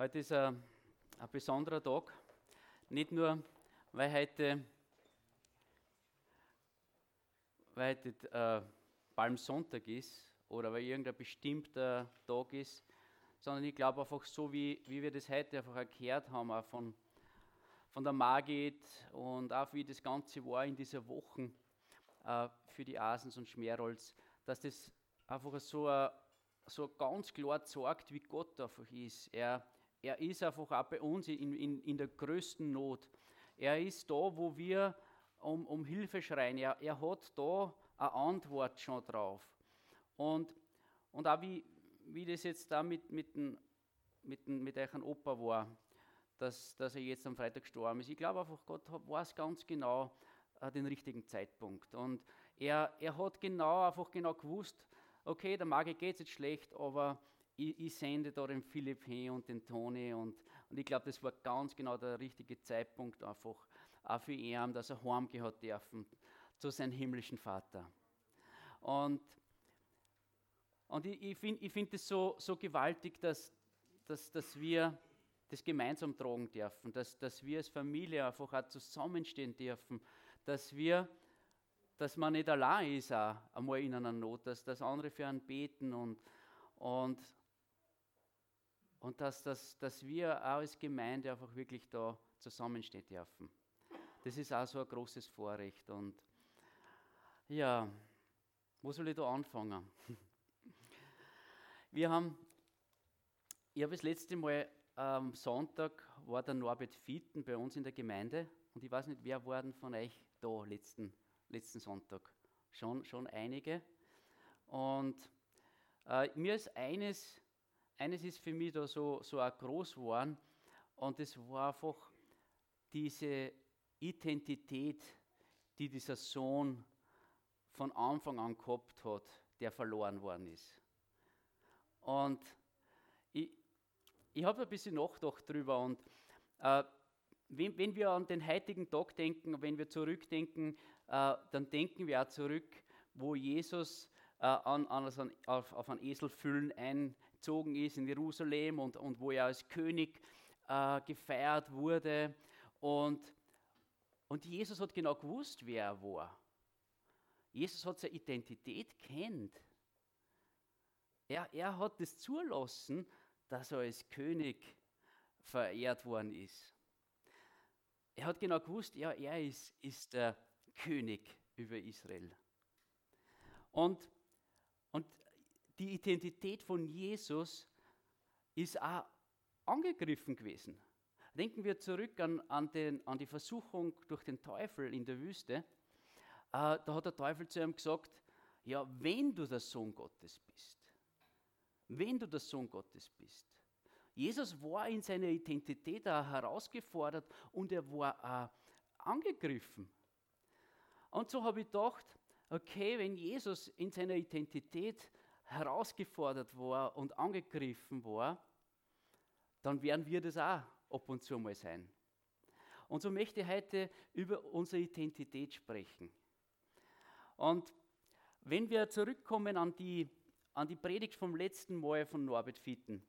Heute ist ein, ein besonderer Tag. Nicht nur, weil heute, weil heute äh, Palmsonntag ist oder weil irgendein bestimmter Tag ist, sondern ich glaube einfach so, wie, wie wir das heute einfach erklärt haben, auch von, von der Margit und auch wie das Ganze war in dieser Woche äh, für die Asens und Schmerolz, dass das einfach so, äh, so ganz klar zeigt, wie Gott einfach ist. Er, er ist einfach auch bei uns in, in, in der größten Not. Er ist da, wo wir um, um Hilfe schreien. Er, er hat da eine Antwort schon drauf. Und, und auch wie, wie das jetzt da mit, mit, den, mit, den, mit euren Opa war, dass, dass er jetzt am Freitag gestorben ist. Ich glaube einfach, Gott weiß ganz genau äh, den richtigen Zeitpunkt. Und er, er hat genau, einfach genau gewusst, okay, der Magi geht es jetzt schlecht, aber ich, ich, sende da den Philipp hin und den Toni und, und ich glaube, das war ganz genau der richtige Zeitpunkt einfach auch für ihn, dass er heimgehen hat dürfen zu seinem himmlischen Vater. Und, und ich, ich finde ich find das so, so gewaltig, dass, dass, dass wir das gemeinsam tragen dürfen, dass, dass wir als Familie einfach auch zusammenstehen dürfen, dass wir dass man nicht allein ist auch einmal in einer Not, dass, dass andere für einen beten und, und, und dass, dass, dass wir auch als Gemeinde einfach wirklich da zusammenstehen dürfen. Das ist auch so ein großes Vorrecht. Und ja, wo soll ich da anfangen? Wir haben, ich habe das letzte Mal am Sonntag war der Norbert Fieten bei uns in der Gemeinde und ich weiß nicht, wer waren von euch da letzten, letzten Sonntag? Schon, schon einige. Und äh, mir ist eines, eines ist für mich da so, so auch groß geworden und das war einfach diese Identität, die dieser Sohn von Anfang an gehabt hat, der verloren worden ist. Und ich, ich habe ein bisschen nachgedacht drüber und äh, wenn, wenn, wir an den heutigen Tag denken, wenn wir zurückdenken, äh, dann denken wir auch zurück, wo Jesus äh, an, an, auf, auf einen Eselfüllen eingezogen ist in Jerusalem und, und wo er als König äh, gefeiert wurde. Und, und Jesus hat genau gewusst, wer er war. Jesus hat seine Identität kennt. Er, er hat es zulassen, dass er als König verehrt worden ist. Er hat genau gewusst, ja, er ist, ist der König über Israel. Und, und die Identität von Jesus ist auch angegriffen gewesen. Denken wir zurück an, an, den, an die Versuchung durch den Teufel in der Wüste. Äh, da hat der Teufel zu ihm gesagt, ja, wenn du der Sohn Gottes bist, wenn du der Sohn Gottes bist. Jesus war in seiner Identität auch herausgefordert und er war auch angegriffen. Und so habe ich gedacht, okay, wenn Jesus in seiner Identität herausgefordert war und angegriffen war, dann werden wir das auch ab und zu mal sein. Und so möchte ich heute über unsere Identität sprechen. Und wenn wir zurückkommen an die, an die Predigt vom letzten Mal von Norbert Fitten,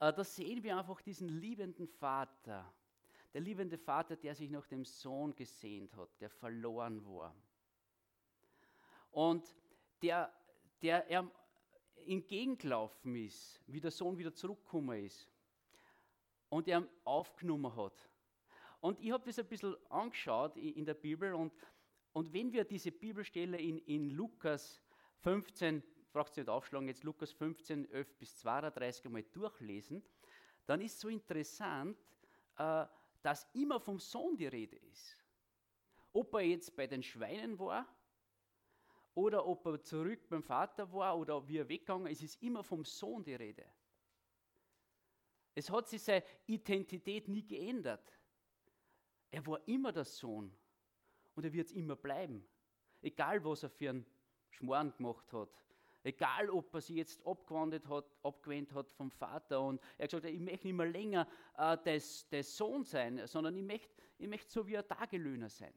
äh, da sehen wir einfach diesen liebenden Vater. Der liebende Vater, der sich nach dem Sohn gesehnt hat, der verloren war. Und der, der er entgegengelaufen ist, wie der Sohn wieder zurückgekommen ist und er aufgenommen hat. Und ich habe das ein bisschen angeschaut in der Bibel und, und wenn wir diese Bibelstelle in, in Lukas 15, braucht ihr nicht aufschlagen, jetzt Lukas 15, 11 bis 32 einmal durchlesen, dann ist so interessant, äh, dass immer vom Sohn die Rede ist. Ob er jetzt bei den Schweinen war oder ob er zurück beim Vater war oder wie er weggegangen ist, ist immer vom Sohn die Rede. Es hat sich seine Identität nie geändert. Er war immer der Sohn und er wird es immer bleiben. Egal, was er für einen Schmoren gemacht hat. Egal, ob er sich jetzt abgewendet hat, abgewendet hat vom Vater und er hat gesagt, ich möchte nicht mehr länger äh, der Sohn sein, sondern ich möchte, ich möchte so wie ein Tagelöhner sein.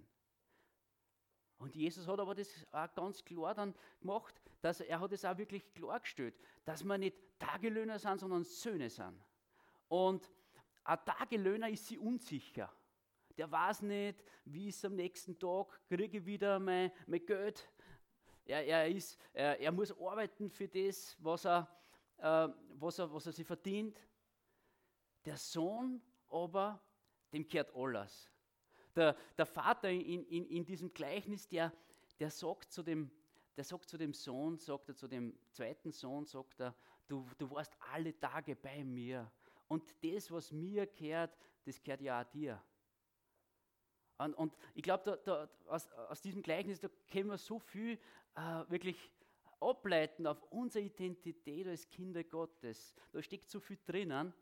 Und Jesus hat aber das auch ganz klar dann gemacht, dass er hat es auch wirklich klargestellt, dass wir nicht Tagelöhner sind, sondern Söhne sind. Und ein Tagelöhner ist sie unsicher. Der weiß nicht, wie es am nächsten Tag, kriege ich wieder mein, mein Geld. Er, er, ist, er, er muss arbeiten für das, was er, äh, was, er, was er sich verdient. Der Sohn aber, dem kehrt alles. Der, der Vater in, in, in diesem Gleichnis, der, der sagt zu dem, der sagt zu dem Sohn, sagt er zu dem zweiten Sohn, sagt er, du, du warst alle Tage bei mir. Und das, was mir kehrt, das kehrt ja auch dir. Und, und ich glaube, aus, aus, diesem Gleichnis, da können wir so viel äh, wirklich ableiten auf unsere Identität als Kinder Gottes. Da steckt so viel drinnen,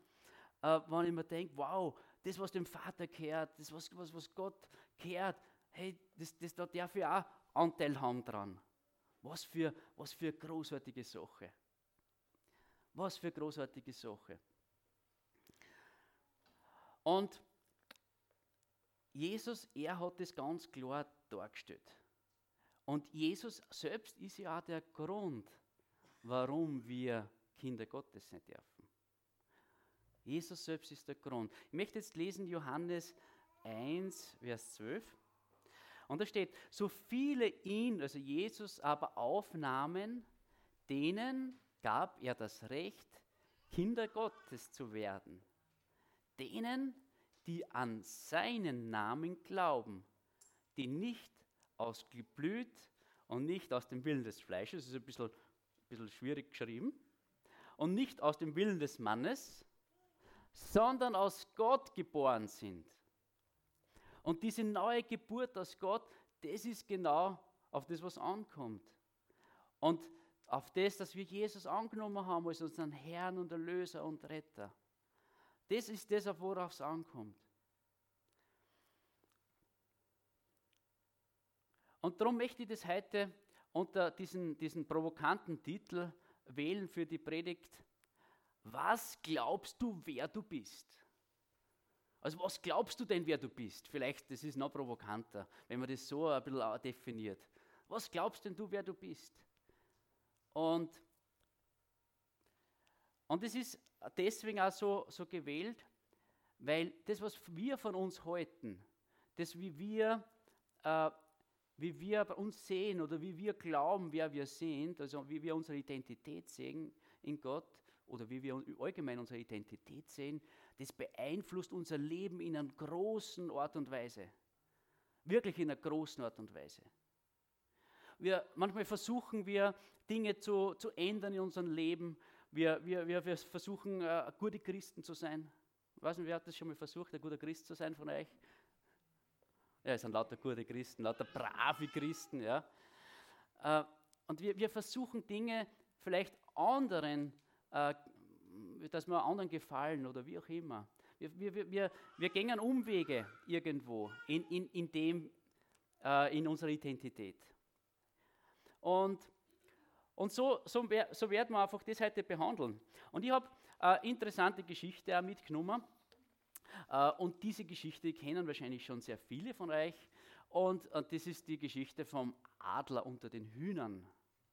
äh, wenn ich mir denke, wow, das, was dem Vater kehrt, das, was, was, was Gott kehrt, hey, das, das, da darf ich auch Anteil haben dran. Was für, was für großartige Sache. Was für großartige Sache. Und Jesus, er hat das ganz klar dargestellt. Und Jesus selbst ist ja auch der Grund, warum wir Kinder Gottes sein dürfen. Jesus selbst ist der Grund. Ich möchte jetzt lesen Johannes 1, Vers 12. Und da steht, so viele ihn, also Jesus, aber aufnahmen, denen gab er das Recht, Kinder Gottes zu werden. Denen, die an seinen Namen glauben, die nicht aus Geblüt und nicht aus dem Willen des Fleisches, das ist ein bisschen, ein bisschen schwierig geschrieben, und nicht aus dem Willen des Mannes, sondern aus Gott geboren sind. Und diese neue Geburt aus Gott, das ist genau auf das, was ankommt. Und auf das, dass wir Jesus angenommen haben als unseren Herrn und Erlöser und Retter. Das ist das, auf worauf es ankommt. Und darum möchte ich das heute unter diesen, diesen provokanten Titel wählen für die Predigt. Was glaubst du, wer du bist? Also was glaubst du denn, wer du bist? Vielleicht, das ist noch provokanter, wenn man das so ein bisschen definiert. Was glaubst denn du, wer du bist? Und, und es ist deswegen auch so, so gewählt, weil das, was wir von uns halten, das, wie wir, äh, wie wir uns sehen oder wie wir glauben, wer wir sind, also wie wir unsere Identität sehen in Gott oder wie wir allgemein unsere Identität sehen, das beeinflusst unser Leben in einer großen Art und Weise. Wirklich in einer großen Art und Weise. Wir, manchmal versuchen wir, Dinge zu, zu ändern in unserem Leben. Wir, wir, wir, versuchen, äh, gute Christen zu sein. Ich weiß nicht, wer hat das schon mal versucht, ein guter Christ zu sein von euch? Ja, es sind lauter gute Christen, lauter brave Christen. Ja. Äh, und wir, wir versuchen Dinge vielleicht anderen äh, dass wir anderen gefallen oder wie auch immer. Wir, wir, wir, wir gehen Umwege irgendwo in, in, in, dem, äh, in unserer Identität. Und, und so, so, so werden wir einfach das heute behandeln. Und ich habe eine interessante Geschichte auch mitgenommen. Und diese Geschichte kennen wahrscheinlich schon sehr viele von euch. Und, und das ist die Geschichte vom Adler unter den Hühnern.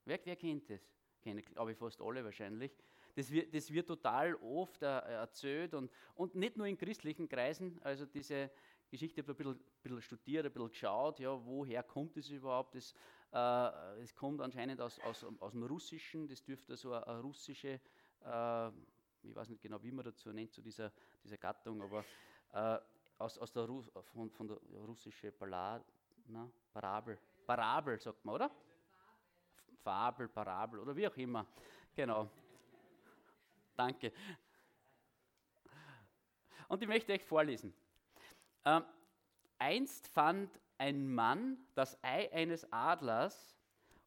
Wer, wer kennt das? Kennen, glaube ich, fast alle wahrscheinlich. Das wird, das wird total oft äh, erzählt und, und nicht nur in christlichen Kreisen. Also diese Geschichte habe ich ein bisschen, bisschen, studiert, ein bisschen geschaut, ja, woher kommt es überhaupt. Es äh, kommt anscheinend aus, aus, aus dem Russischen, das dürfte so eine, eine russische, äh, ich weiß nicht genau, wie man dazu nennt, zu dieser, dieser Gattung, aber äh, aus, aus der Ru von, von der russischen Ballade, na, Parabel, Parabel sagt man, oder? Fabel, Parabel oder wie auch immer. Genau. Danke. Und ich möchte euch vorlesen. Ähm, einst fand ein Mann das Ei eines Adlers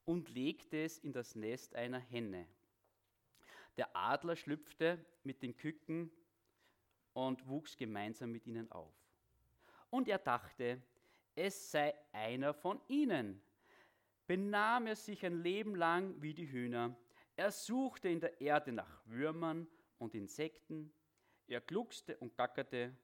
und legte es in das Nest einer Henne. Der Adler schlüpfte mit den Küken und wuchs gemeinsam mit ihnen auf. Und er dachte, es sei einer von ihnen. Benahm er sich ein Leben lang wie die Hühner er suchte in der Erde nach Würmern und Insekten, er gluckste und gackerte,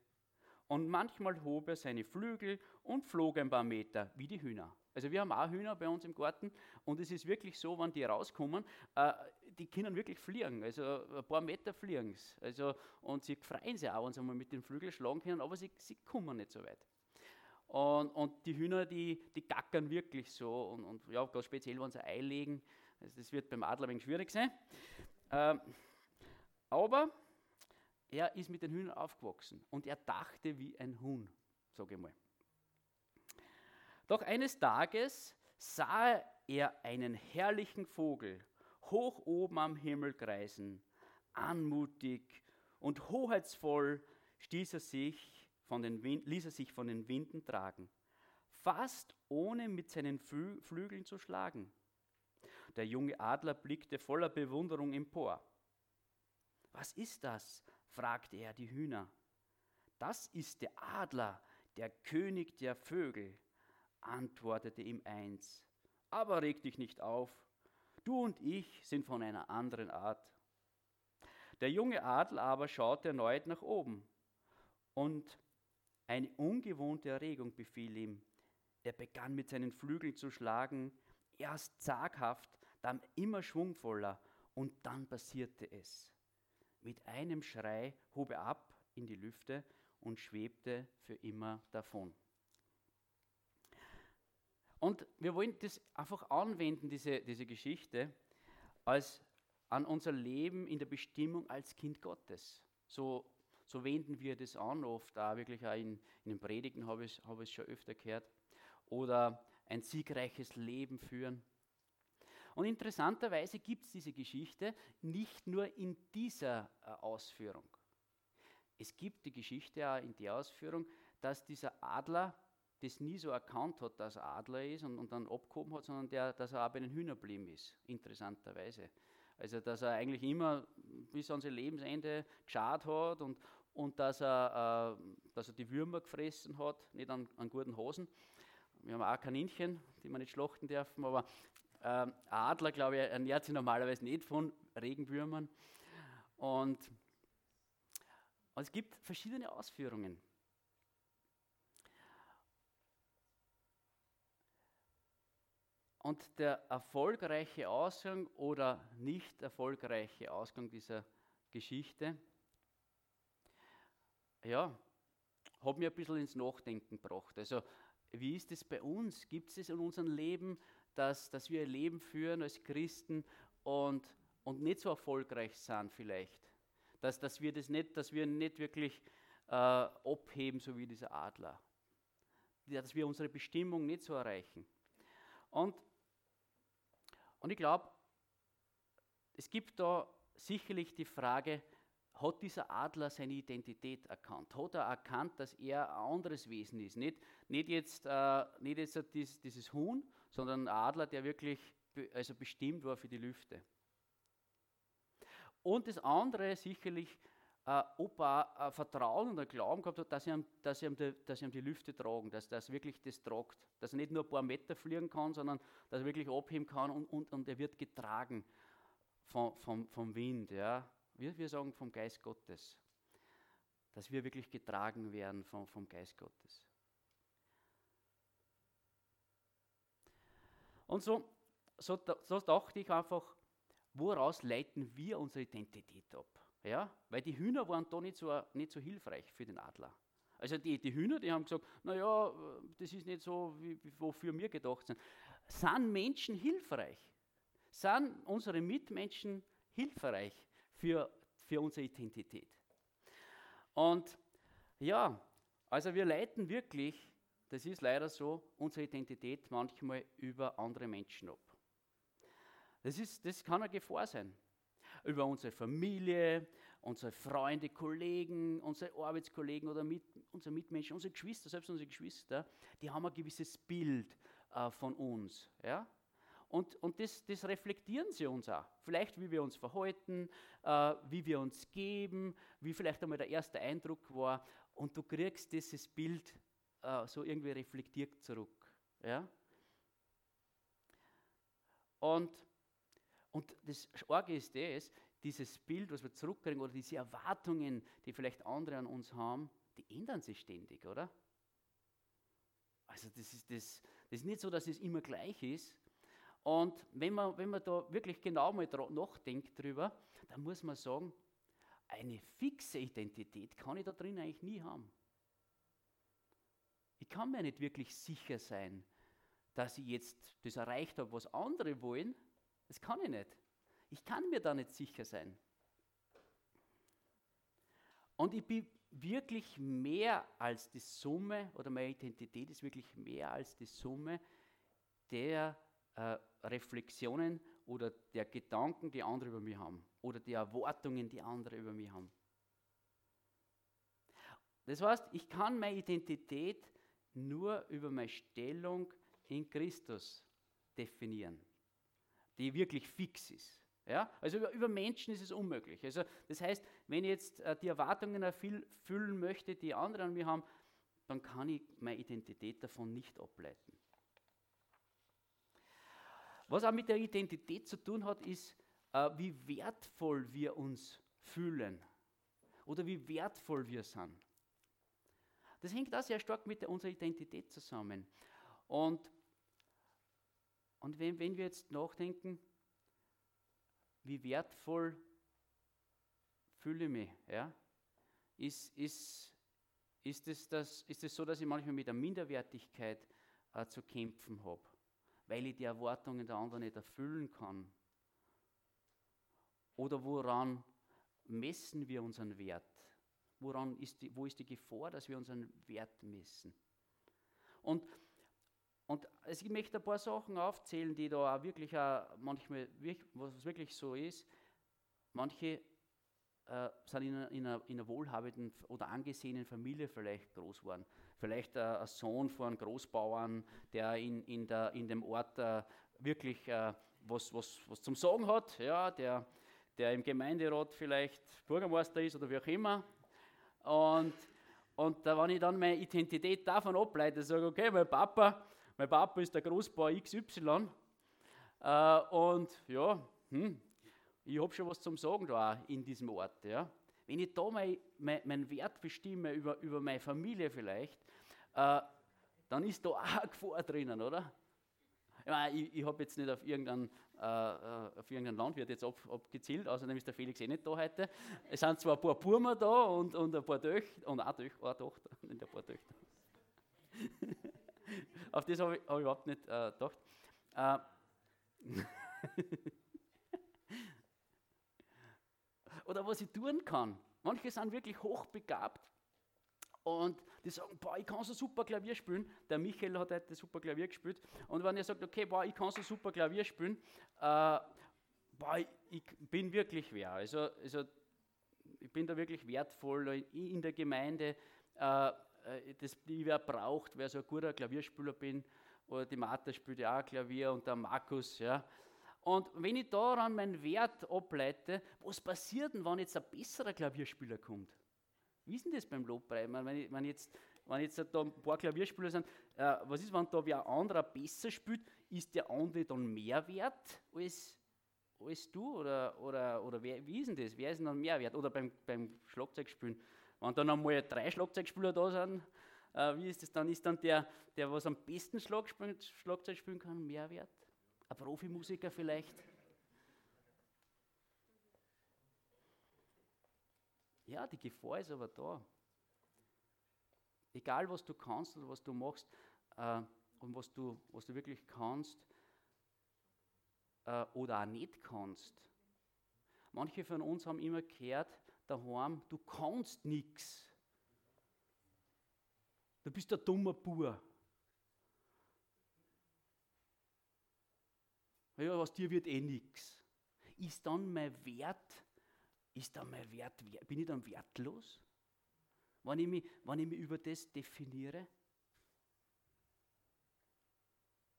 und manchmal hob er seine Flügel und flog ein paar Meter wie die Hühner. Also wir haben auch Hühner bei uns im Garten. Und es ist wirklich so, wenn die rauskommen, äh, die können wirklich fliegen, also ein paar Meter fliegen also, Und sie freuen sich auch, wenn sie mal mit den Flügeln schlagen können, aber sie, sie kommen nicht so weit. Und, und die Hühner, die, die gackern wirklich so. Und, und ja, ganz speziell, wenn sie Ei legen, also das wird beim Adler ein wenig schwierig sein. Ähm, aber er ist mit den Hühnern aufgewachsen und er dachte wie ein Huhn, sage ich mal. Doch eines Tages sah er einen herrlichen Vogel hoch oben am Himmel kreisen. Anmutig und hoheitsvoll stieß er sich von den Wind, ließ er sich von den Winden tragen, fast ohne mit seinen Flü Flügeln zu schlagen. Der junge Adler blickte voller Bewunderung empor. Was ist das? fragte er die Hühner. Das ist der Adler, der König der Vögel, antwortete ihm eins. Aber reg dich nicht auf, du und ich sind von einer anderen Art. Der junge Adler aber schaute erneut nach oben und eine ungewohnte Erregung befiel ihm. Er begann mit seinen Flügeln zu schlagen, erst zaghaft, dann immer schwungvoller, und dann passierte es. Mit einem Schrei hob er ab in die Lüfte und schwebte für immer davon. Und wir wollen das einfach anwenden, diese, diese Geschichte, als an unser Leben in der Bestimmung als Kind Gottes. So, so wenden wir das an, oft auch wirklich auch in, in den Predigen habe ich es hab schon öfter gehört. Oder ein siegreiches Leben führen. Und interessanterweise gibt es diese Geschichte nicht nur in dieser äh, Ausführung. Es gibt die Geschichte auch in der Ausführung, dass dieser Adler das nie so erkannt hat, dass er Adler ist und, und dann abgehoben hat, sondern der, dass er auch bei den Hühnern geblieben ist, interessanterweise. Also, dass er eigentlich immer bis an sein Lebensende geschaut hat und, und dass, er, äh, dass er die Würmer gefressen hat, nicht an, an guten Hosen. Wir haben auch Kaninchen, die man nicht schlachten dürfen, aber äh, Adler, glaube ich, ernährt sich normalerweise nicht von Regenwürmern. Und, und es gibt verschiedene Ausführungen. Und der erfolgreiche Ausgang oder nicht erfolgreiche Ausgang dieser Geschichte, ja, hat mir ein bisschen ins Nachdenken gebracht. Also, wie ist es bei uns? Gibt es in unserem Leben, dass, dass wir ein Leben führen als Christen und, und nicht so erfolgreich sind vielleicht? Dass, dass wir das nicht, dass wir nicht wirklich äh, abheben, so wie dieser Adler. Dass wir unsere Bestimmung nicht so erreichen. Und und ich glaube, es gibt da sicherlich die Frage, hat dieser Adler seine Identität erkannt? Hat er erkannt, dass er ein anderes Wesen ist? Nicht, nicht jetzt, äh, nicht jetzt dies, dieses Huhn, sondern ein Adler, der wirklich also bestimmt war für die Lüfte. Und das andere sicherlich, äh, ob er ein Vertrauen und ein Glauben gehabt hat, dass ihm, dass ihm, die, dass ihm die Lüfte tragen, dass das wirklich das tragt. Dass er nicht nur ein paar Meter fliegen kann, sondern dass er wirklich abheben kann und, und, und er wird getragen vom, vom, vom Wind. Ja. Wir, wir sagen vom Geist Gottes. Dass wir wirklich getragen werden vom, vom Geist Gottes. Und so, so, so dachte ich einfach, woraus leiten wir unsere Identität ab? Ja? Weil die Hühner waren da nicht so, nicht so hilfreich für den Adler. Also die, die Hühner, die haben gesagt, naja, das ist nicht so, wie, wofür wir gedacht sind. Sind Menschen hilfreich? Sind unsere Mitmenschen hilfreich für, für unsere Identität? Und ja, also wir leiten wirklich, das ist leider so, unsere Identität manchmal über andere Menschen ab. Das, ist, das kann eine Gefahr sein über unsere Familie, unsere Freunde, Kollegen, unsere Arbeitskollegen oder mit, unsere Mitmenschen, unsere Geschwister, selbst unsere Geschwister, die haben ein gewisses Bild äh, von uns. Ja? Und, und das, das, reflektieren sie uns auch. Vielleicht, wie wir uns verhalten, äh, wie wir uns geben, wie vielleicht einmal der erste Eindruck war. Und du kriegst dieses Bild äh, so irgendwie reflektiert zurück. Ja? Und und das Orge ist das, dieses Bild, was wir zurückkriegen, oder diese Erwartungen, die vielleicht andere an uns haben, die ändern sich ständig, oder? Also das ist, das, das ist nicht so, dass es immer gleich ist. Und wenn man, wenn man da wirklich genau mal nachdenkt drüber, dann muss man sagen, eine fixe Identität kann ich da drin eigentlich nie haben. Ich kann mir nicht wirklich sicher sein, dass ich jetzt das erreicht habe, was andere wollen. Das kann ich nicht. Ich kann mir da nicht sicher sein. Und ich bin wirklich mehr als die Summe, oder meine Identität ist wirklich mehr als die Summe der äh, Reflexionen oder der Gedanken, die andere über mich haben, oder der Erwartungen, die andere über mich haben. Das heißt, ich kann meine Identität nur über meine Stellung in Christus definieren, die wirklich fix ist. Ja? Also über, über, Menschen ist es unmöglich. Also das heißt, wenn ich jetzt äh, die Erwartungen erfüllen möchte, die andere an mir haben, dann kann ich meine Identität davon nicht ableiten. Was auch mit der Identität zu tun hat, ist, äh, wie wertvoll wir uns fühlen oder wie wertvoll wir sind. Das hängt auch sehr stark mit unserer Identität zusammen. Und, und wenn, wenn wir jetzt nachdenken, wie wertvoll fühle ich mich, ja? ist, ist, ist, es das, ist es so, dass ich manchmal mit der Minderwertigkeit äh, zu kämpfen habe, weil ich die Erwartungen der anderen nicht erfüllen kann? Oder woran messen wir unseren Wert? Woran ist die, wo ist die Gefahr, dass wir unseren Wert messen? Und, und ich möchte ein paar Sachen aufzählen, die da auch wirklich auch manchmal, was wirklich so ist. Manche äh, sind in einer, in, einer, in einer, wohlhabenden oder angesehenen Familie vielleicht groß geworden. Vielleicht äh, ein Sohn von einem Großbauern, der in, in, der, in dem Ort äh, wirklich äh, was, was, was zum Sagen hat, ja, der, der im Gemeinderat vielleicht Bürgermeister ist oder wie auch immer, und, und da, wenn ich dann meine Identität davon ableite, sage okay, mein Papa, mein Papa ist der Großbauer XY. Äh, und ja, hm, ich habe schon was zum Sagen da in diesem Ort. Ja. Wenn ich da mein, mein, meinen Wert bestimme über, über meine Familie vielleicht, äh, dann ist da auch eine Gefahr drinnen, oder? Ich, ich habe jetzt nicht auf irgendeinen, äh, äh, auf irgendeinen Landwirt jetzt ab, abgezielt, außerdem ist der Felix eh nicht da heute. Es sind zwar ein paar Burmer da und, und ein paar Töchter, und auch Töchter, eine Tochter, nicht ein paar Töchter. auf das habe ich, hab ich, überhaupt nicht äh, gedacht. Äh, Oder was ich tun kann. Manche sind wirklich hochbegabt und die sagen, boah, ich kann so super Klavier spielen. Der Michael hat heute super Klavier gespielt. Und wenn er sagt, okay, boah, ich kann so super Klavier spielen, äh, boah, ich bin wirklich wer. Also, also ich bin da wirklich wertvoll in der Gemeinde. Äh, äh das, die wer braucht, wer so ein guter Klavierspieler bin. Oder die Martha spielt ja auch Klavier und der Markus, ja. Und wenn ich daran meinen Wert ableite, was passiert denn, wenn jetzt ein besserer Klavierspieler kommt? Wie ist denn das beim Lobpreis? Wenn, ich, wenn, jetzt, wenn jetzt da ein paar Klavierspieler sind, äh, was ist, wenn da wer anderer besser spielt, ist der andere dann mehr wert als, als du? Oder, oder, oder wer, wie ist denn das? Wer ist denn dann mehr wert? Oder beim, beim Schlagzeugspielen, wenn dann einmal drei Schlagzeugspieler da sind, äh, wie ist das dann? Ist dann der, der was am besten Schlagzeug spielen kann, mehr wert? Ein Profimusiker vielleicht? Ja, die Gefahr ist aber da. Egal, was du kannst oder was du machst äh, und was du, was du wirklich kannst äh, oder auch nicht kannst. Manche von uns haben immer gehört, daheim, du kannst nichts. Du bist ein dummer Bur. Ja, aus dir wird eh nichts. Ist dann mein Wert ist dann mein Wert, bin ich dann wertlos? Wenn ich mich, wenn ich mich über das definiere?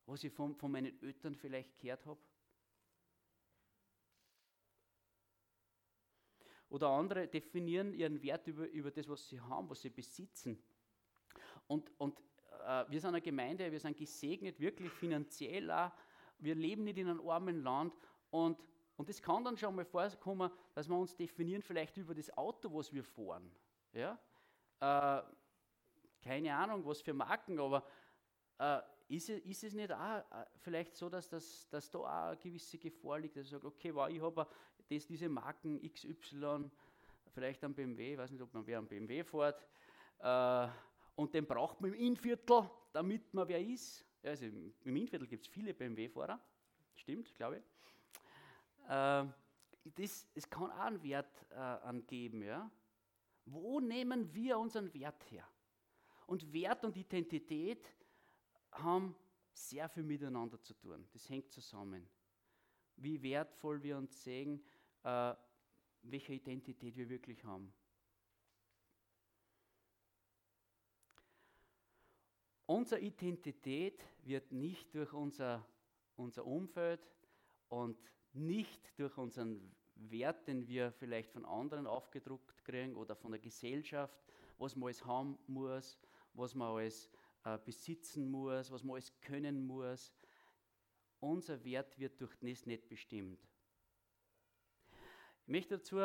Was ich von, von meinen Eltern vielleicht gehört habe? Oder andere definieren ihren Wert über, über das, was sie haben, was sie besitzen. Und, und äh, wir sind eine Gemeinde, wir sind gesegnet, wirklich finanziell auch. Wir leben nicht in einem armen Land und und es kann dann schon mal vorkommen, dass wir uns definieren vielleicht über das Auto, was wir fahren. Ja? Äh, keine Ahnung, was für Marken, aber äh, ist, es, ist es nicht auch äh, vielleicht so, dass, das, dass da auch eine gewisse Gefahr liegt, dass ich sage, okay, wow, ich habe diese Marken XY, vielleicht am BMW, ich weiß nicht, ob man wer am BMW fährt, äh, und den braucht man im Innviertel, damit man wer ist. Also im Innviertel gibt es viele BMW-Fahrer, stimmt, glaube ich. Äh, das, das kann auch einen Wert äh, angeben. Ja? Wo nehmen wir unseren Wert her? Und Wert und Identität haben sehr viel miteinander zu tun. Das hängt zusammen. Wie wertvoll wir uns sehen, äh, welche Identität wir wirklich haben. Unsere Identität wird nicht durch unser, unser Umfeld und nicht durch unseren Wert, den wir vielleicht von anderen aufgedruckt kriegen oder von der Gesellschaft, was man alles haben muss, was man alles äh, besitzen muss, was man alles können muss. Unser Wert wird durch das nicht bestimmt. Ich möchte dazu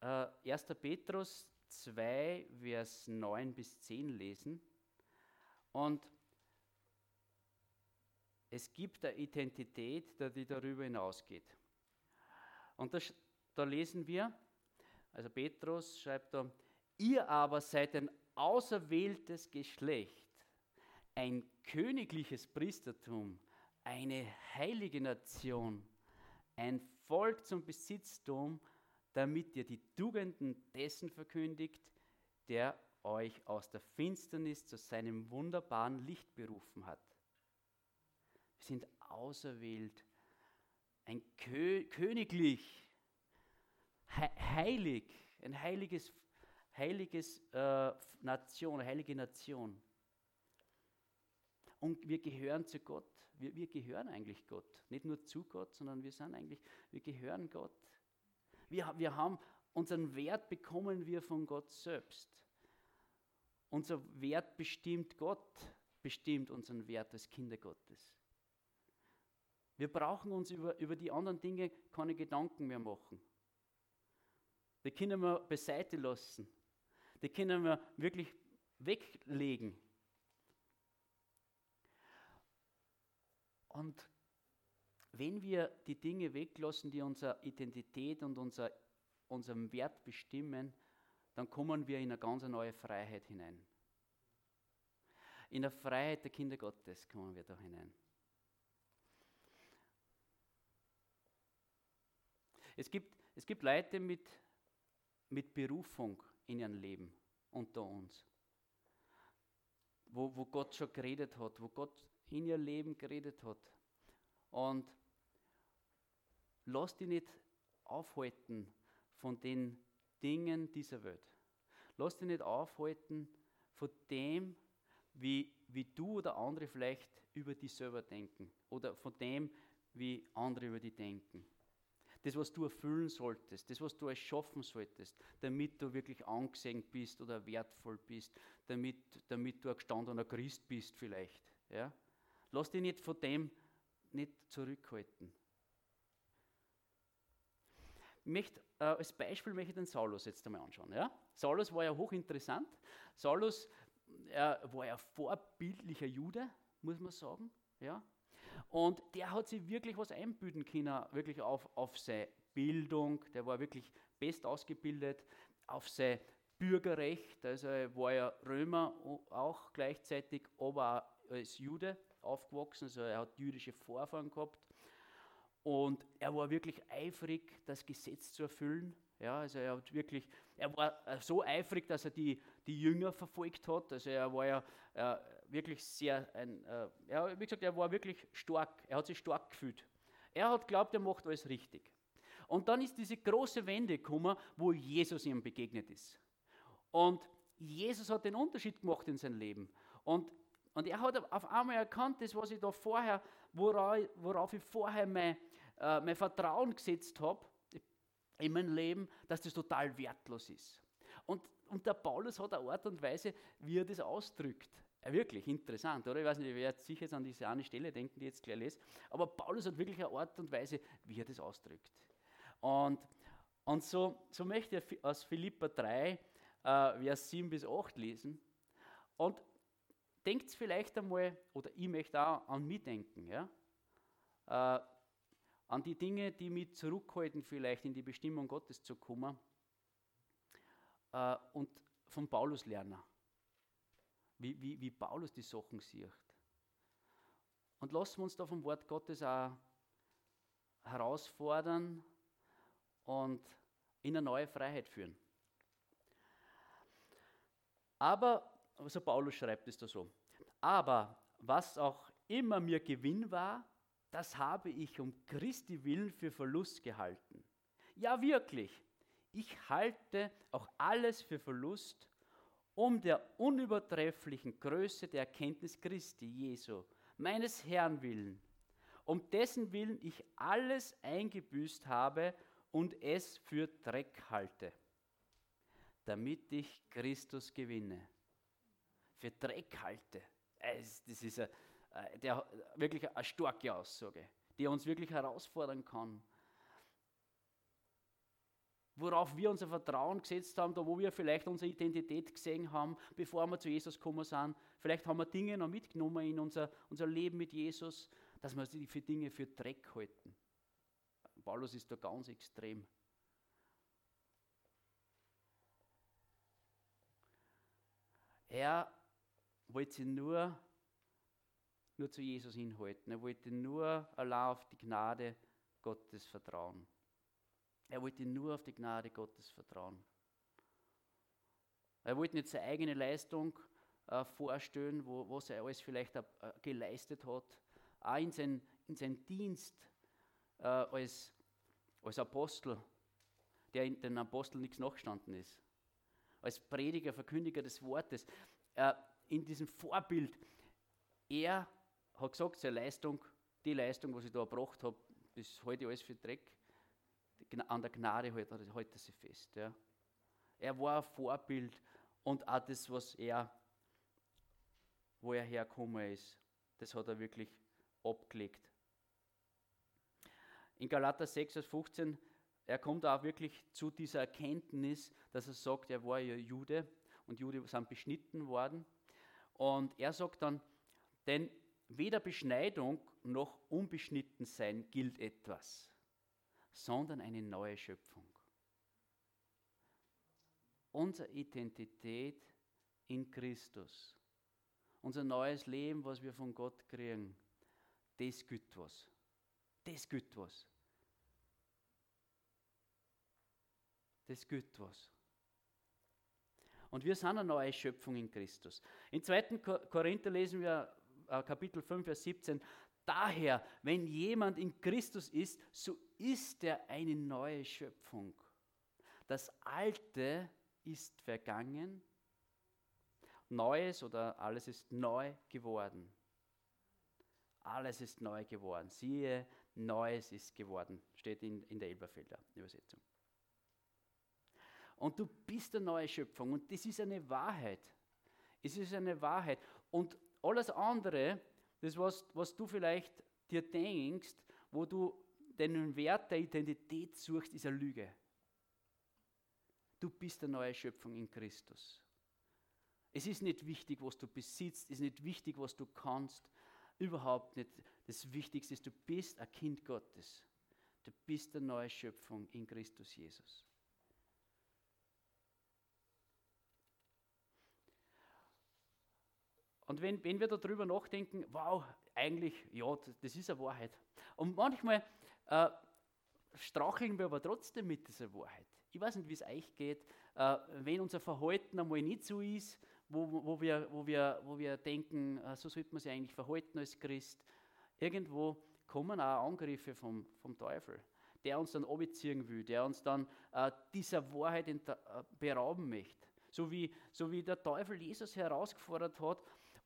äh, 1. Petrus 2, Vers 9 bis 10 lesen. Und es gibt eine Identität, die darüber hinausgeht. Und das, da lesen wir, also Petrus schreibt da, ihr aber seid ein auserwähltes Geschlecht, ein königliches Priestertum, eine heilige Nation, ein Volk zum Besitztum, damit ihr die Tugenden dessen verkündigt, der euch aus der Finsternis zu seinem wunderbaren Licht berufen hat. Wir sind auserwählt, ein Kö königlich, he heilig, ein heiliges, heiliges äh, Nation, heilige Nation. Und wir gehören zu Gott. Wir, wir gehören eigentlich Gott. Nicht nur zu Gott, sondern wir sind eigentlich, wir gehören Gott. Wir, wir haben unseren Wert bekommen wir von Gott selbst. Unser Wert bestimmt Gott, bestimmt unseren Wert als Kinder Gottes. Wir brauchen uns über, über die anderen Dinge keine Gedanken mehr machen. Die können wir beiseite lassen. Die können wir wirklich weglegen. Und wenn wir die Dinge weglassen, die unsere Identität und unser, unseren Wert bestimmen, dann kommen wir in eine ganz neue Freiheit hinein. In der Freiheit der Kinder Gottes kommen wir da hinein. Es gibt, es gibt Leute mit, mit Berufung in ihrem Leben unter uns, wo, wo Gott schon geredet hat, wo Gott in ihr Leben geredet hat. Und lass dich nicht aufhalten von den Dingen dieser Welt. Lass dich nicht aufhalten von dem, wie, wie du oder andere vielleicht über dich selber denken oder von dem, wie andere über dich denken. Das, was du erfüllen solltest, das, was du erschaffen solltest, damit du wirklich angesehen bist oder wertvoll bist, damit, damit du ein gestandener Christ bist vielleicht. Ja? Lass dich nicht von dem nicht zurückhalten. Ich möchte, äh, als Beispiel möchte ich den Saulus jetzt einmal anschauen. Ja? Saulus war ja hochinteressant. Saulus äh, war ja vorbildlicher Jude, muss man sagen. Ja? Und der hat sich wirklich was einbilden können, wirklich auf, auf seine Bildung, der war wirklich best ausgebildet, auf sein Bürgerrecht, also er war ja Römer auch gleichzeitig, aber auch als Jude aufgewachsen, also er hat jüdische Vorfahren gehabt. Und er war wirklich eifrig, das Gesetz zu erfüllen. Ja, also er hat wirklich, er war so eifrig, dass er die, die Jünger verfolgt hat. Also er war ja äh, wirklich sehr, ein, äh, er, wie gesagt, er war wirklich stark, er hat sich stark gefühlt. Er hat glaubt, er macht alles richtig. Und dann ist diese große Wende gekommen, wo Jesus ihm begegnet ist. Und Jesus hat den Unterschied gemacht in seinem Leben. Und, und er hat auf einmal erkannt, das, was ich da vorher, worauf, worauf ich vorher mein, äh, mein Vertrauen gesetzt habe, in meinem Leben, dass das total wertlos ist. Und, und der Paulus hat eine Art und Weise, wie er das ausdrückt. Wirklich interessant, oder? Ich weiß nicht, ich werde sicher jetzt an diese eine Stelle denken, die ich jetzt gleich lese. Aber Paulus hat wirklich eine Art und Weise, wie er das ausdrückt. Und, und so, so möchte ich aus Philippa 3, äh, Vers 7 bis 8 lesen. Und denkt vielleicht einmal, oder ich möchte auch an mich denken, ja? Äh, an die Dinge, die mich zurückhalten, vielleicht in die Bestimmung Gottes zu kommen äh, und von Paulus lernen, wie, wie, wie Paulus die Sachen sieht. Und lassen wir uns da vom Wort Gottes auch herausfordern und in eine neue Freiheit führen. Aber, also Paulus schreibt es da so, aber was auch immer mir Gewinn war, das habe ich um Christi willen für Verlust gehalten. Ja, wirklich. Ich halte auch alles für Verlust, um der unübertrefflichen Größe der Erkenntnis Christi Jesu, meines Herrn willen, um dessen Willen ich alles eingebüßt habe und es für Dreck halte, damit ich Christus gewinne. Für Dreck halte. Das ist eine, äh, der, wirklich eine starke Aussage, die uns wirklich herausfordern kann. Worauf wir unser Vertrauen gesetzt haben, da wo wir vielleicht unsere Identität gesehen haben, bevor wir zu Jesus gekommen sind. Vielleicht haben wir Dinge noch mitgenommen in unser, unser Leben mit Jesus, dass wir sie für Dinge für Dreck halten. Paulus ist da ganz extrem. Er wollte sie nur nur zu Jesus hinhalten. Er wollte nur allein auf die Gnade Gottes vertrauen. Er wollte nur auf die Gnade Gottes vertrauen. Er wollte nicht seine eigene Leistung äh, vorstellen, wo, was er alles vielleicht äh, geleistet hat. Auch in seinem in sein Dienst äh, als, als Apostel, der in den Aposteln nichts nachgestanden ist. Als Prediger, Verkündiger des Wortes. Äh, in diesem Vorbild. Er hat gesagt, seine Leistung, die Leistung, was ich da erbracht habe, halte ich alles für Dreck. An der Gnade hält hält er fest. Ja. Er war ein Vorbild und auch das, was er, wo er hergekommen ist, das hat er wirklich abgelegt. In Galater 6, Vers 15, er kommt auch wirklich zu dieser Erkenntnis, dass er sagt, er war ja Jude und Jude sind beschnitten worden. Und er sagt dann, denn Weder Beschneidung noch Unbeschnittensein gilt etwas, sondern eine neue Schöpfung. Unsere Identität in Christus, unser neues Leben, was wir von Gott kriegen, das gilt was. Das gilt was. Das gilt was. Und wir sind eine neue Schöpfung in Christus. In 2. Korinther lesen wir äh, Kapitel 5, Vers 17. Daher, wenn jemand in Christus ist, so ist er eine neue Schöpfung. Das Alte ist vergangen, Neues oder alles ist neu geworden. Alles ist neu geworden. Siehe, Neues ist geworden, steht in, in der Elberfelder Übersetzung. Und du bist eine neue Schöpfung und das ist eine Wahrheit. Es ist eine Wahrheit. Und alles andere, das was, was du vielleicht dir denkst, wo du den Wert der Identität suchst, ist eine Lüge. Du bist eine neue Schöpfung in Christus. Es ist nicht wichtig, was du besitzt, es ist nicht wichtig, was du kannst. Überhaupt nicht. Das Wichtigste ist, du bist ein Kind Gottes. Du bist eine neue Schöpfung in Christus Jesus. Und wenn, wenn wir darüber nachdenken, wow, eigentlich, ja, das ist eine Wahrheit. Und manchmal äh, straucheln wir aber trotzdem mit dieser Wahrheit. Ich weiß nicht, wie es euch geht, äh, wenn unser Verhalten einmal nicht so ist, wo, wo, wir, wo, wir, wo wir denken, äh, so sollte man sich eigentlich verhalten als Christ. Irgendwo kommen auch Angriffe vom, vom Teufel, der uns dann abziehen will, der uns dann äh, dieser Wahrheit äh, berauben möchte. So wie, so wie der Teufel Jesus herausgefordert hat,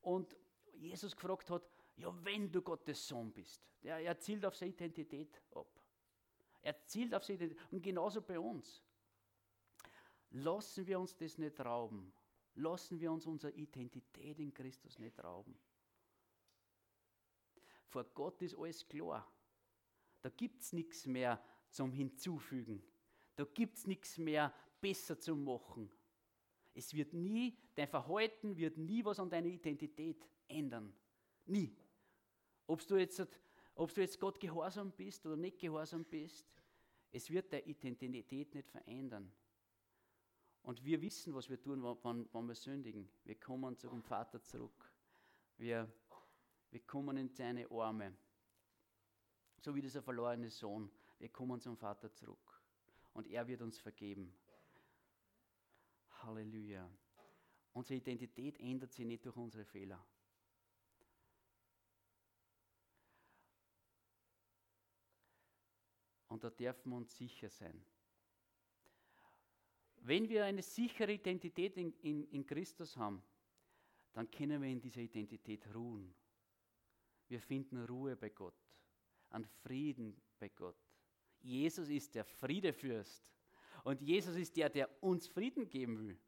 und Jesus gefragt hat, ja, wenn du Gottes Sohn bist. Er zielt auf seine Identität ab. Er zielt auf seine Identität. Und genauso bei uns. Lassen wir uns das nicht rauben. Lassen wir uns unsere Identität in Christus nicht rauben. Vor Gott ist alles klar. Da gibt es nichts mehr zum Hinzufügen. Da gibt es nichts mehr besser zu machen. Es wird nie, dein Verhalten wird nie was an deiner Identität ändern. Nie. Ob du jetzt, ob du jetzt Gott gehorsam bist oder nicht gehorsam bist, es wird deine Identität nicht verändern. Und wir wissen, was wir tun, wann, wann wir sündigen. Wir kommen zum Vater zurück. Wir, wir kommen in seine Arme. So wie dieser verlorene Sohn. Wir kommen zum Vater zurück. Und er wird uns vergeben. Halleluja. Unsere Identität ändert sich nicht durch unsere Fehler. Und da dürfen wir uns sicher sein. Wenn wir eine sichere Identität in, in, in Christus haben, dann können wir in dieser Identität ruhen. Wir finden Ruhe bei Gott, an Frieden bei Gott. Jesus ist der Friedefürst. Und Jesus ist der, der uns Frieden geben will.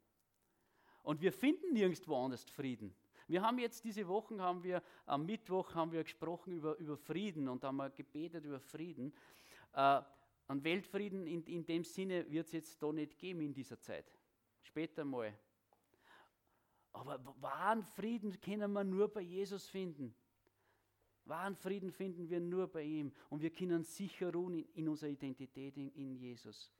Und wir finden nirgendwo anders Frieden. Wir haben jetzt diese Wochen, haben wir, am Mittwoch haben wir gesprochen über, über Frieden und haben gebetet über Frieden. Äh, an Weltfrieden in, in dem Sinne wird es jetzt da nicht geben in dieser Zeit. Später mal. Aber wahren Frieden können wir nur bei Jesus finden. Wahren Frieden finden wir nur bei ihm. Und wir können sicher ruhen in, in unserer Identität in, in Jesus.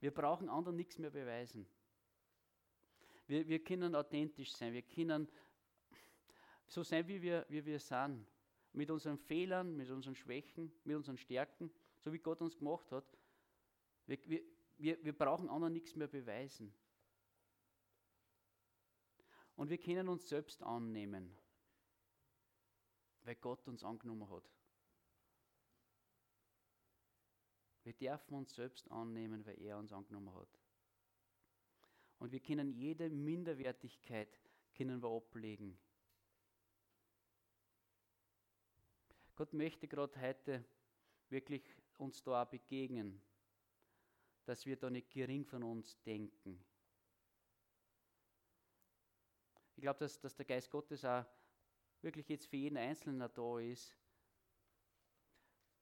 Wir brauchen anderen nichts mehr beweisen. Wir, wir können authentisch sein. Wir können so sein, wie wir, wie wir sind. Mit unseren Fehlern, mit unseren Schwächen, mit unseren Stärken, so wie Gott uns gemacht hat. Wir, wir, wir, wir brauchen anderen nichts mehr beweisen. Und wir können uns selbst annehmen, weil Gott uns angenommen hat. Wir dürfen uns selbst annehmen, weil er uns angenommen hat. Und wir können jede Minderwertigkeit können wir ablegen. Gott möchte gerade heute wirklich uns da begegnen, dass wir da nicht gering von uns denken, Ich glaube, dass, dass der Geist Gottes auch wirklich jetzt für jeden Einzelnen da ist.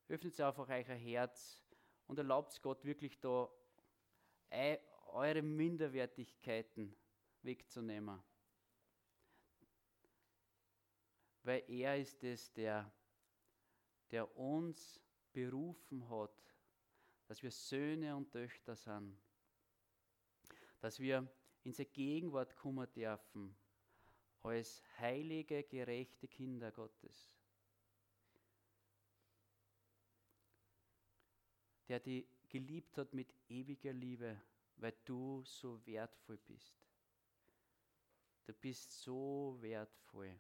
Öffnet einfach euer Herz und erlaubt Gott wirklich da eure Minderwertigkeiten wegzunehmen. Weil er ist es, der, der uns berufen hat, dass wir Söhne und Töchter sind, dass wir in seine Gegenwart kommen dürfen als heilige, gerechte Kinder Gottes. Der die geliebt hat mit ewiger Liebe, weil du so wertvoll bist. Du bist so wertvoll.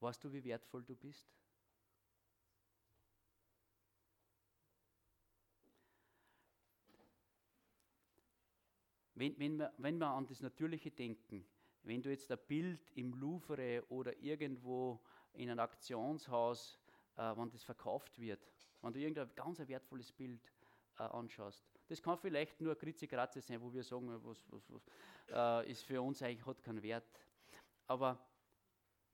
Weißt du, wie wertvoll du bist? Wenn, wenn, wir, wenn wir an das Natürliche denken, wenn du jetzt ein Bild im Louvre oder irgendwo in einem Aktionshaus, äh, wenn das verkauft wird, wenn du irgendein ganz wertvolles Bild äh, anschaust, das kann vielleicht nur Kritze sein, wo wir sagen, was, was, was äh, ist für uns eigentlich hat keinen Wert. Aber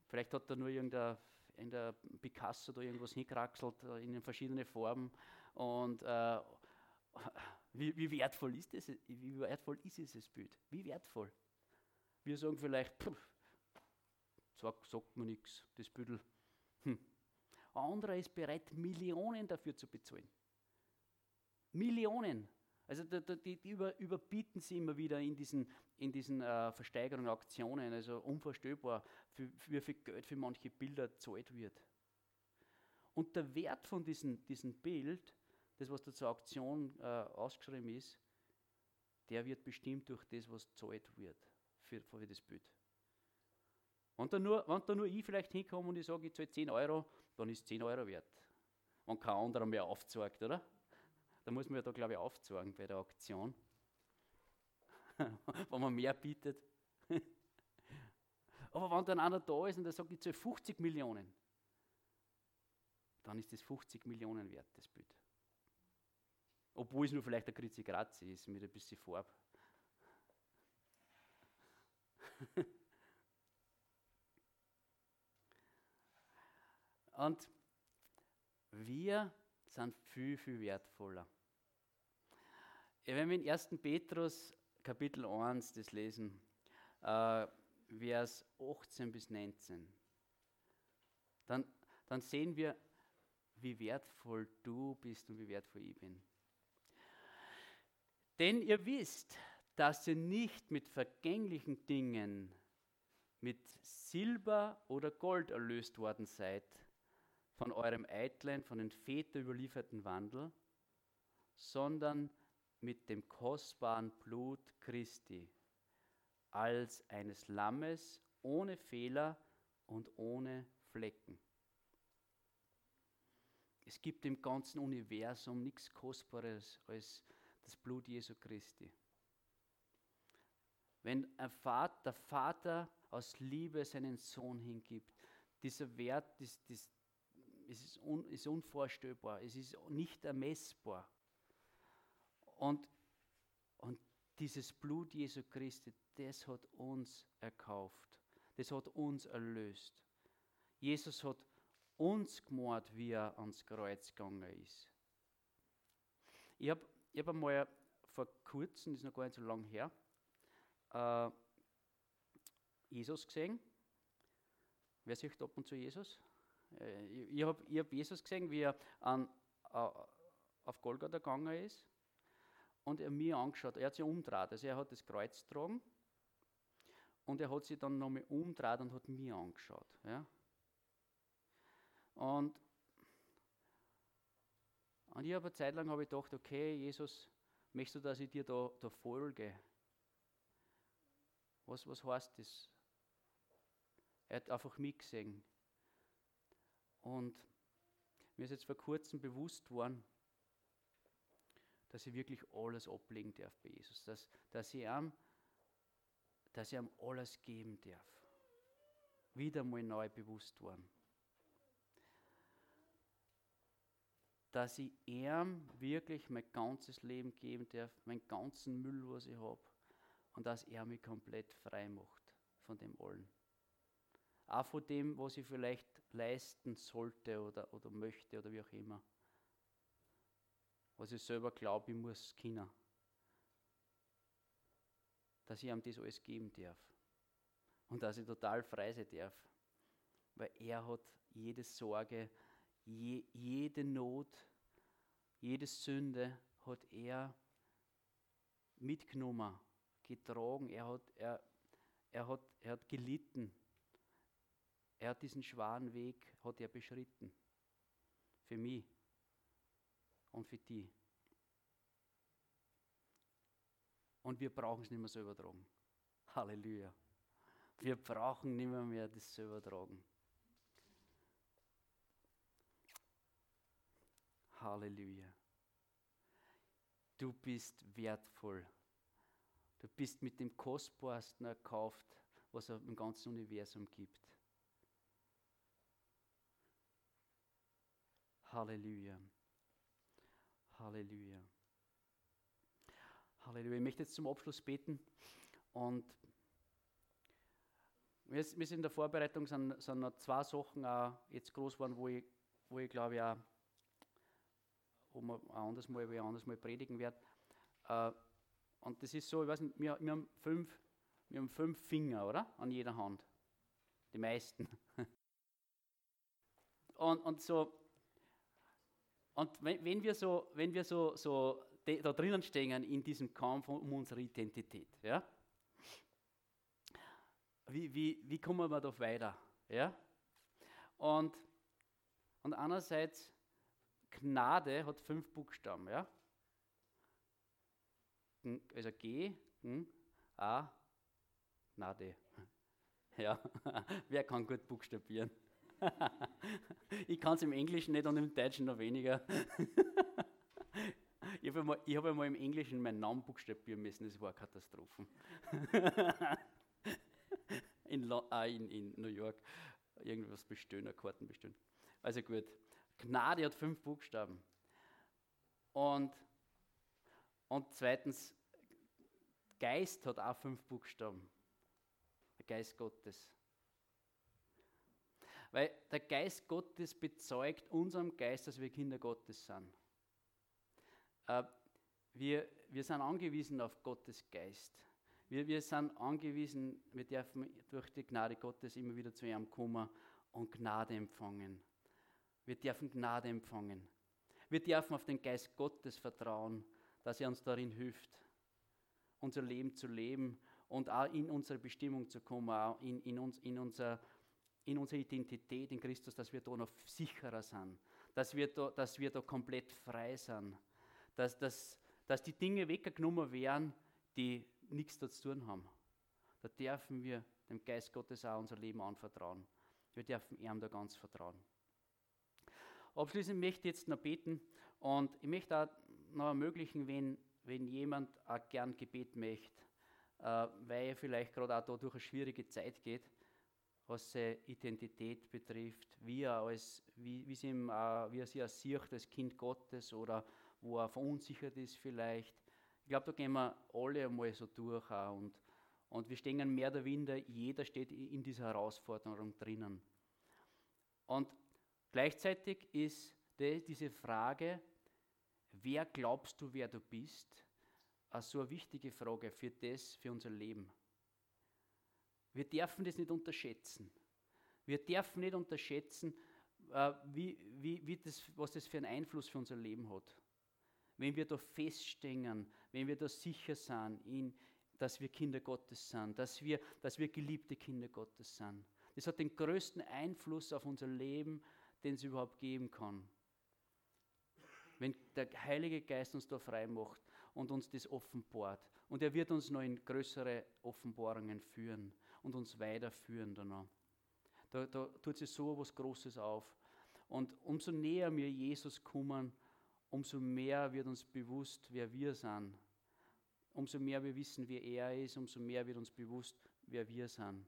vielleicht hat da nur irgendein in der Picasso da irgendwas hinkraxelt äh, in verschiedenen Formen und äh, wie, wie, wertvoll ist das, wie wertvoll ist dieses Bild? Wie wertvoll? Wir sagen vielleicht, pff, sagt, sagt man nichts, das Bild. Hm. Ein anderer ist bereit, Millionen dafür zu bezahlen. Millionen. Also die, die, die über, überbieten sie immer wieder in diesen, in diesen äh, Versteigerungen, Aktionen. Also unvorstellbar, für, wie viel Geld für manche Bilder gezahlt wird. Und der Wert von diesem, diesem Bild das, was da zur Auktion äh, ausgeschrieben ist, der wird bestimmt durch das, was gezahlt wird für, für das Bild. Wenn da, nur, wenn da nur ich vielleicht hinkomme und ich sage, ich zahle 10 Euro, dann ist 10 Euro wert. Wenn kein anderer mehr aufzeigt, oder? Da muss man ja da, glaube ich, aufzeigen bei der Auktion. wenn man mehr bietet. Aber wenn dann einer da ist und der sagt, ich zahle 50 Millionen, dann ist das 50 Millionen wert, das Bild. Obwohl es nur vielleicht ein Kritzi Grazi ist mit ein bisschen Farbe. Und Wir sind viel, viel wertvoller. Wenn wir in 1. Petrus Kapitel 1 das lesen, äh, Vers 18 bis 19, dann, dann sehen wir, wie wertvoll du bist und wie wertvoll ich bin. Denn ihr wisst, dass ihr nicht mit vergänglichen Dingen, mit Silber oder Gold erlöst worden seid, von eurem eitlen, von den Vätern überlieferten Wandel, sondern mit dem kostbaren Blut Christi, als eines Lammes ohne Fehler und ohne Flecken. Es gibt im ganzen Universum nichts Kostbares als das Blut Jesu Christi. Wenn ein Vater, der Vater aus Liebe seinen Sohn hingibt, dieser Wert ist, ist, ist, un, ist unvorstellbar, es ist nicht ermessbar. Und, und dieses Blut Jesu Christi, das hat uns erkauft, das hat uns erlöst. Jesus hat uns gemord, wie er ans Kreuz gegangen ist. Ich habe ich hab einmal vor kurzem, das ist noch gar nicht so lange her, äh, Jesus gesehen. Wer sieht ab und zu Jesus? Äh, ich habe hab Jesus gesehen, wie er an, auf Golgatha gegangen ist und er mir angeschaut. Er hat sich umgedreht. Also er hat das Kreuz getragen und er hat sich dann nochmal umgedreht und hat mir angeschaut. Ja? Und, und ich habe eine Zeit lang ich gedacht, okay, Jesus, möchtest du, dass ich dir da, da folge? Was, was heißt das? Er hat einfach mich gesehen. Und mir ist jetzt vor kurzem bewusst worden, dass ich wirklich alles ablegen darf bei Jesus, dass, dass, ich ihm, dass ich ihm alles geben darf. Wieder mal neu bewusst worden. dass ich ihm wirklich mein ganzes Leben geben darf, meinen ganzen Müll, was ich habe, und dass er mich komplett frei macht von dem allen. Auch von dem, was ich vielleicht leisten sollte oder, oder möchte oder wie auch immer. Was ich selber glaube, ich muss können. Dass ich ihm das alles geben darf. Und dass ich total frei sein darf. Weil er hat jede Sorge, je, jede Not, jede Sünde hat er mitgenommen, getragen. Er hat, er, er hat, er hat gelitten. Er hat diesen schweren Weg hat er beschritten. Für mich und für die. Und wir brauchen es nicht mehr selber tragen. Halleluja. Wir brauchen nicht mehr, mehr das selber tragen. Halleluja. Du bist wertvoll. Du bist mit dem Kostbarsten erkauft, was es im ganzen Universum gibt. Halleluja. Halleluja. Halleluja. Ich möchte jetzt zum Abschluss beten und wir sind in der Vorbereitung, sind, sind noch zwei Sachen auch jetzt groß geworden, wo ich, wo ich glaube, ja, wo man ein anderes Mal, wo ich anders Mal predigen werde. Äh, und das ist so, ich weiß nicht, wir, wir, haben fünf, wir haben fünf Finger, oder? An jeder Hand. Die meisten. und, und so, und wenn, wenn, wir so, wenn wir so, so da drinnen stehen in diesem Kampf um unsere Identität, ja? Wie, wie, wie kommen wir da weiter? Ja? Und, und einerseits Gnade hat fünf Buchstaben, ja? Also G, A, Gnade. Ja, wer kann gut buchstabieren? ich kann es im Englischen nicht und im Deutschen noch weniger. ich habe einmal, hab einmal im Englischen meinen Namen buchstabieren müssen, das war eine Katastrophe. in, ah, in, in New York irgendwas bestellen, Karten bestellen. Also gut. Gnade hat fünf Buchstaben. Und, und zweitens, Geist hat auch fünf Buchstaben. Der Geist Gottes. Weil der Geist Gottes bezeugt unserem Geist, dass wir Kinder Gottes sind. Äh, wir, wir sind angewiesen auf Gottes Geist. Wir, wir sind angewiesen, wir dürfen durch die Gnade Gottes immer wieder zu ihm kommen und Gnade empfangen. Wir dürfen Gnade empfangen. Wir dürfen auf den Geist Gottes vertrauen, dass er uns darin hilft, unser Leben zu leben und auch in unsere Bestimmung zu kommen, auch in, in, uns, in, unser, in unsere Identität in Christus, dass wir da noch sicherer sind, dass wir da, dass wir da komplett frei sind, dass, dass, dass die Dinge weggenommen werden, die nichts zu tun haben. Da dürfen wir dem Geist Gottes auch unser Leben anvertrauen. Wir dürfen ihm da ganz vertrauen. Abschließend möchte ich jetzt noch beten und ich möchte auch noch ermöglichen, wenn, wenn jemand auch gern Gebet möchte, äh, weil er vielleicht gerade auch da durch eine schwierige Zeit geht, was seine Identität betrifft, wie er, als, wie, wie, ihm, äh, wie er sich als sieht als Kind Gottes oder wo er verunsichert ist vielleicht. Ich glaube, da gehen wir alle einmal so durch und, und wir stehen mehr oder weniger, jeder steht in dieser Herausforderung drinnen. Und gleichzeitig ist die, diese Frage, wer glaubst du, wer du bist, so eine wichtige Frage für das, für unser Leben. Wir dürfen das nicht unterschätzen. Wir dürfen nicht unterschätzen, äh, wie, wie, wie das, was das für einen Einfluss für unser Leben hat. Wenn wir da feststehen, wenn wir da sicher sind, in, dass wir Kinder Gottes sind, dass wir, dass wir geliebte Kinder Gottes sind. Das hat den größten Einfluss auf unser Leben, den es überhaupt geben kann. Wenn der Heilige Geist uns da frei macht und uns das offenbart. Und er wird uns noch in größere Offenbarungen führen und uns weiterführen danach. Da, da tut sich so etwas Großes auf. Und umso näher wir Jesus kommen, umso mehr wird uns bewusst, wer wir sind. Umso mehr wir wissen, wer er ist, umso mehr wird uns bewusst, wer wir sind.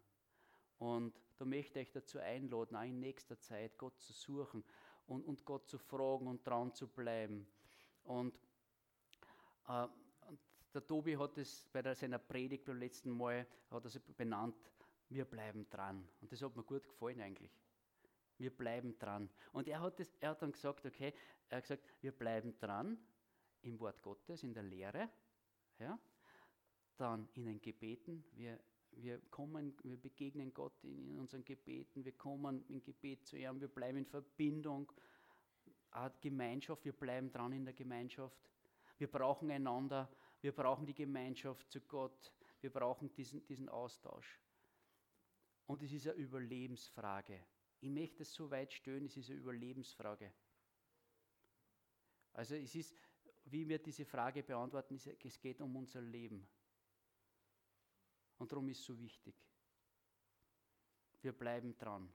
Und da möchte ich dazu einladen, auch in nächster Zeit Gott zu suchen und, und Gott zu fragen und dran zu bleiben. Und, und der Tobi hat es bei seiner Predigt beim letzten Mal hat er benannt, wir bleiben dran. Und das hat mir gut gefallen eigentlich. Wir bleiben dran. Und er hat, das, er hat dann gesagt, okay, er hat gesagt, wir bleiben dran im Wort Gottes, in der Lehre, ja, dann in den Gebeten, wir wir kommen, wir begegnen Gott in, unseren Gebeten, wir kommen im Gebet zu ihm, wir bleiben in Verbindung, Gemeinschaft, wir bleiben dran in der Gemeinschaft. Wir brauchen einander, wir brauchen die Gemeinschaft zu Gott, wir brauchen diesen, diesen Austausch. Und es ist eine Überlebensfrage. Ich möchte es so weit stellen, es ist eine Überlebensfrage. Also es ist, wie wir diese Frage beantworten, es geht um unser Leben. Und darum ist es so wichtig. Wir bleiben dran.